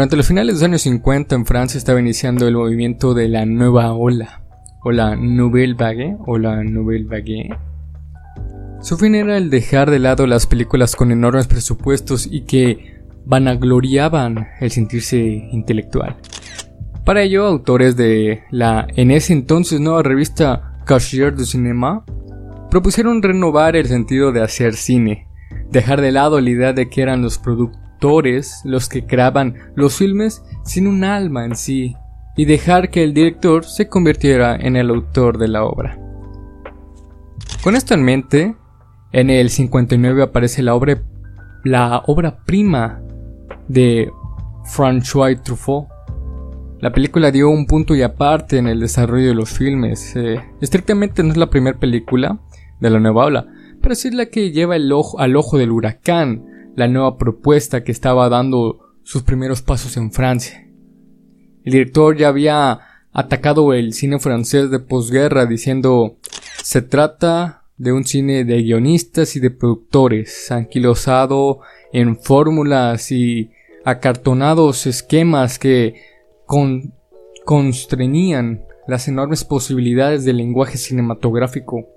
Durante los finales de los años 50 en Francia estaba iniciando el movimiento de la nueva ola, o la Nouvelle Vague, o la Nouvelle Vague. Su fin era el dejar de lado las películas con enormes presupuestos y que vanagloriaban el sentirse intelectual. Para ello, autores de la en ese entonces nueva revista Cahiers du Cinéma propusieron renovar el sentido de hacer cine, dejar de lado la idea de que eran los los que creaban los filmes sin un alma en sí, y dejar que el director se convirtiera en el autor de la obra. Con esto en mente, en el 59 aparece la obra, la obra prima de François Truffaut, la película dio un punto y aparte en el desarrollo de los filmes. Eh, estrictamente no es la primera película de la nueva ola, pero sí es la que lleva el ojo, al ojo del huracán, la nueva propuesta que estaba dando sus primeros pasos en Francia. El director ya había atacado el cine francés de posguerra diciendo se trata de un cine de guionistas y de productores, anquilosado en fórmulas y acartonados esquemas que constreñían las enormes posibilidades del lenguaje cinematográfico,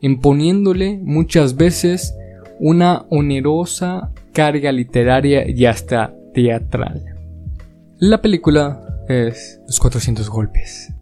imponiéndole muchas veces una onerosa carga literaria y hasta teatral. La película es Los 400 golpes.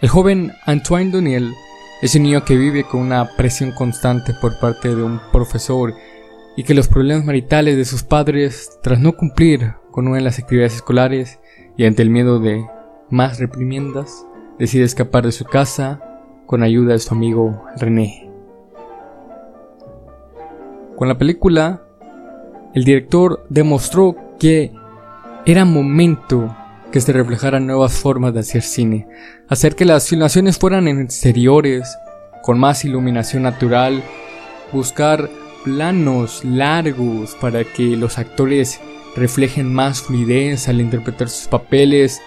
El joven Antoine Daniel ese niño que vive con una presión constante por parte de un profesor y que los problemas maritales de sus padres, tras no cumplir con una de las actividades escolares y ante el miedo de más reprimiendas, decide escapar de su casa con ayuda de su amigo René. Con la película, el director demostró que era momento que se reflejaran nuevas formas de hacer cine, hacer que las filmaciones fueran en exteriores, con más iluminación natural, buscar planos largos para que los actores reflejen más fluidez al interpretar sus papeles,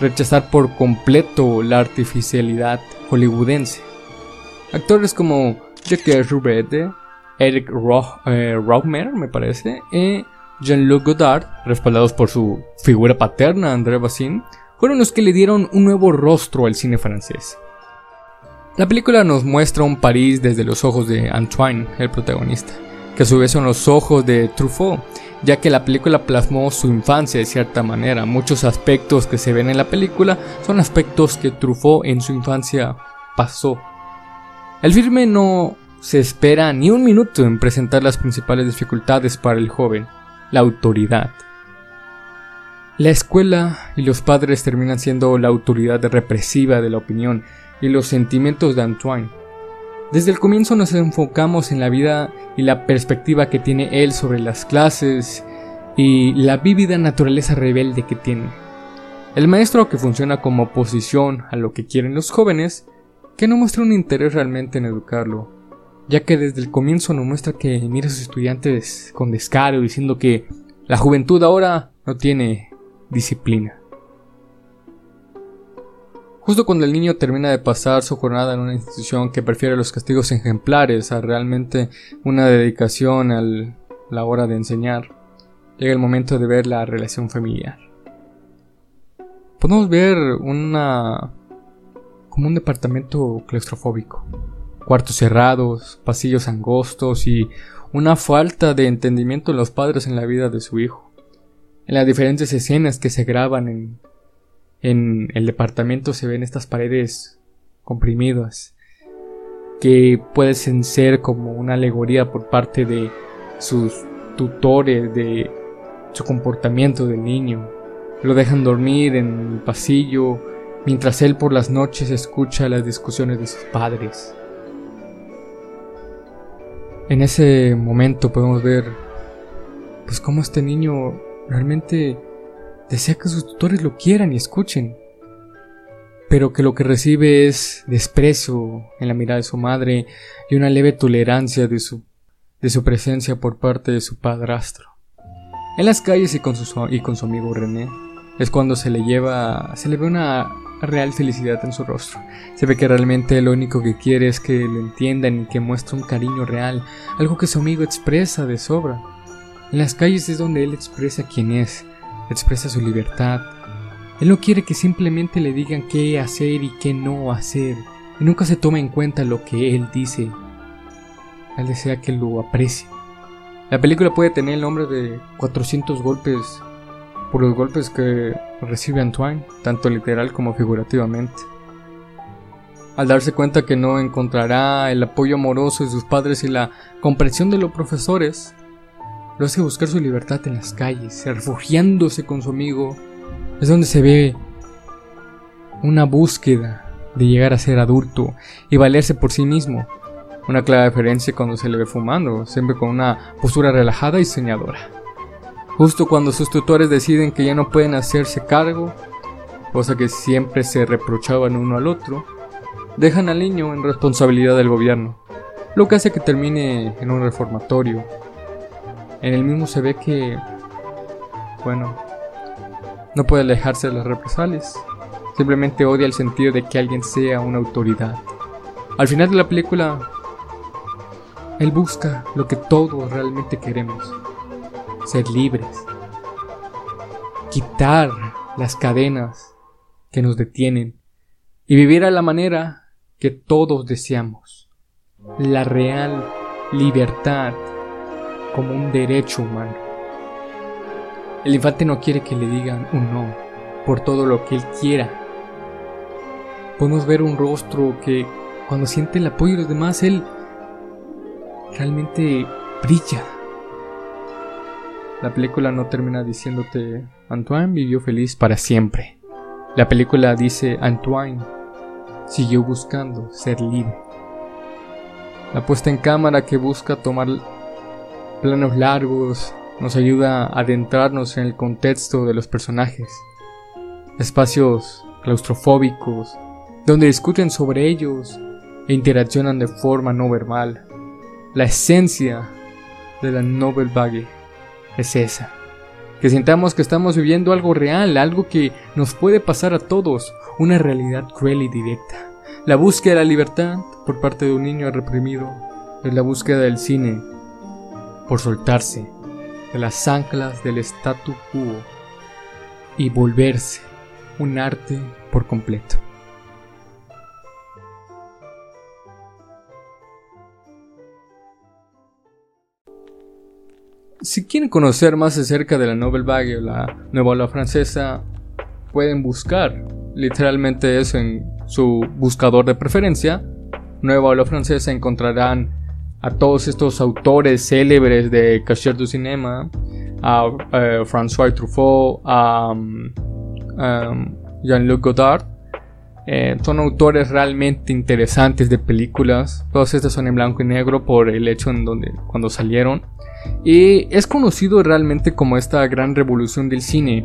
rechazar por completo la artificialidad hollywoodense. Actores como Jacques Rubete, Eric eh, Rohmer, me parece, y Jean-Luc Godard, respaldados por su figura paterna André Bazin, fueron los que le dieron un nuevo rostro al cine francés. La película nos muestra un París desde los ojos de Antoine, el protagonista, que a su vez son los ojos de Truffaut, ya que la película plasmó su infancia de cierta manera. Muchos aspectos que se ven en la película son aspectos que Truffaut en su infancia pasó. El filme no se espera ni un minuto en presentar las principales dificultades para el joven, la autoridad. La escuela y los padres terminan siendo la autoridad represiva de la opinión y los sentimientos de Antoine. Desde el comienzo nos enfocamos en la vida y la perspectiva que tiene él sobre las clases y la vívida naturaleza rebelde que tiene. El maestro que funciona como oposición a lo que quieren los jóvenes, que no muestra un interés realmente en educarlo, ya que desde el comienzo nos muestra que mira a sus estudiantes con descaro diciendo que la juventud ahora no tiene disciplina. Justo cuando el niño termina de pasar su jornada en una institución que prefiere los castigos ejemplares a realmente una dedicación a la hora de enseñar, llega el momento de ver la relación familiar. Podemos ver una como un departamento claustrofóbico cuartos cerrados, pasillos angostos y una falta de entendimiento de los padres en la vida de su hijo. En las diferentes escenas que se graban en, en el departamento se ven estas paredes comprimidas que pueden ser como una alegoría por parte de sus tutores de su comportamiento del niño. Lo dejan dormir en el pasillo mientras él por las noches escucha las discusiones de sus padres. En ese momento podemos ver pues cómo este niño realmente desea que sus tutores lo quieran y escuchen, pero que lo que recibe es desprecio en la mirada de su madre y una leve tolerancia de su, de su presencia por parte de su padrastro. En las calles y con, su, y con su amigo René es cuando se le lleva, se le ve una real felicidad en su rostro. Se ve que realmente lo único que quiere es que lo entiendan y que muestre un cariño real, algo que su amigo expresa de sobra. En las calles es donde él expresa quién es, expresa su libertad. Él no quiere que simplemente le digan qué hacer y qué no hacer, y nunca se tome en cuenta lo que él dice. Él desea que lo aprecie. La película puede tener el nombre de 400 golpes por los golpes que recibe Antoine, tanto literal como figurativamente. Al darse cuenta que no encontrará el apoyo amoroso de sus padres y la comprensión de los profesores, lo hace buscar su libertad en las calles, refugiándose con su amigo. Es donde se ve una búsqueda de llegar a ser adulto y valerse por sí mismo. Una clara diferencia cuando se le ve fumando, siempre con una postura relajada y soñadora. Justo cuando sus tutores deciden que ya no pueden hacerse cargo, cosa que siempre se reprochaban uno al otro, dejan al niño en responsabilidad del gobierno, lo que hace que termine en un reformatorio. En el mismo se ve que, bueno, no puede alejarse de las represalias, simplemente odia el sentido de que alguien sea una autoridad. Al final de la película, él busca lo que todos realmente queremos, ser libres, quitar las cadenas que nos detienen y vivir a la manera que todos deseamos, la real libertad como un derecho humano. El infante no quiere que le digan un no por todo lo que él quiera. Podemos ver un rostro que cuando siente el apoyo de los demás, él realmente brilla la película no termina diciéndote Antoine vivió feliz para siempre. La película dice Antoine siguió buscando ser libre. La puesta en cámara que busca tomar planos largos nos ayuda a adentrarnos en el contexto de los personajes. Espacios claustrofóbicos donde discuten sobre ellos e interaccionan de forma no verbal. La esencia de la novel vague es esa. Que sintamos que estamos viviendo algo real, algo que nos puede pasar a todos, una realidad cruel y directa. La búsqueda de la libertad por parte de un niño reprimido es la búsqueda del cine por soltarse de las anclas del statu quo y volverse un arte por completo. Si quieren conocer más acerca de la Novel Vague o la nueva ola francesa, pueden buscar literalmente eso en su buscador de preferencia. Nueva ola francesa encontrarán a todos estos autores célebres de Cachet du Cinema, a eh, François Truffaut, a um, um, Jean-Luc Godard. Eh, son autores realmente interesantes de películas. Todas estas son en blanco y negro por el hecho en donde cuando salieron. Y es conocido realmente como esta gran revolución del cine,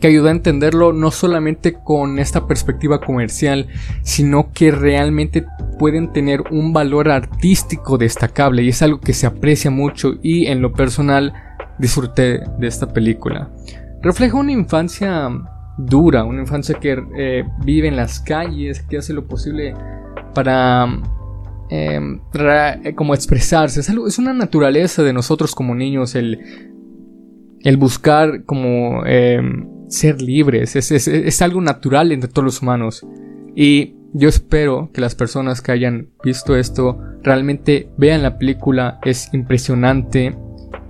que ayudó a entenderlo no solamente con esta perspectiva comercial, sino que realmente pueden tener un valor artístico destacable y es algo que se aprecia mucho y en lo personal disfruté de esta película. Refleja una infancia dura, una infancia que eh, vive en las calles, que hace lo posible para Em, eh, como expresarse. Es, es, una naturaleza de nosotros como niños el, el buscar como em, ser libres. Es, es, algo natural entre todos los humanos. Y yo espero que las personas que hayan visto esto realmente vean la película. Es impresionante.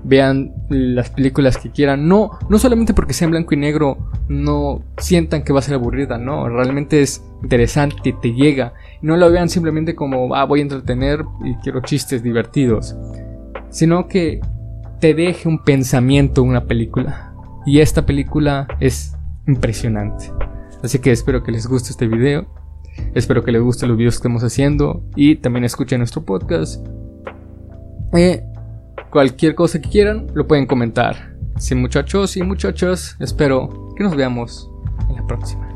Vean las películas que quieran. No, no solamente porque sea en blanco y negro, no sientan que va a ser aburrida. No, realmente es interesante, te llega no lo vean simplemente como, ah, voy a entretener y quiero chistes divertidos, sino que te deje un pensamiento una película. Y esta película es impresionante. Así que espero que les guste este video. Espero que les gusten los videos que estamos haciendo. Y también escuchen nuestro podcast. Eh, cualquier cosa que quieran, lo pueden comentar. Sí, muchachos y muchachas, espero que nos veamos en la próxima.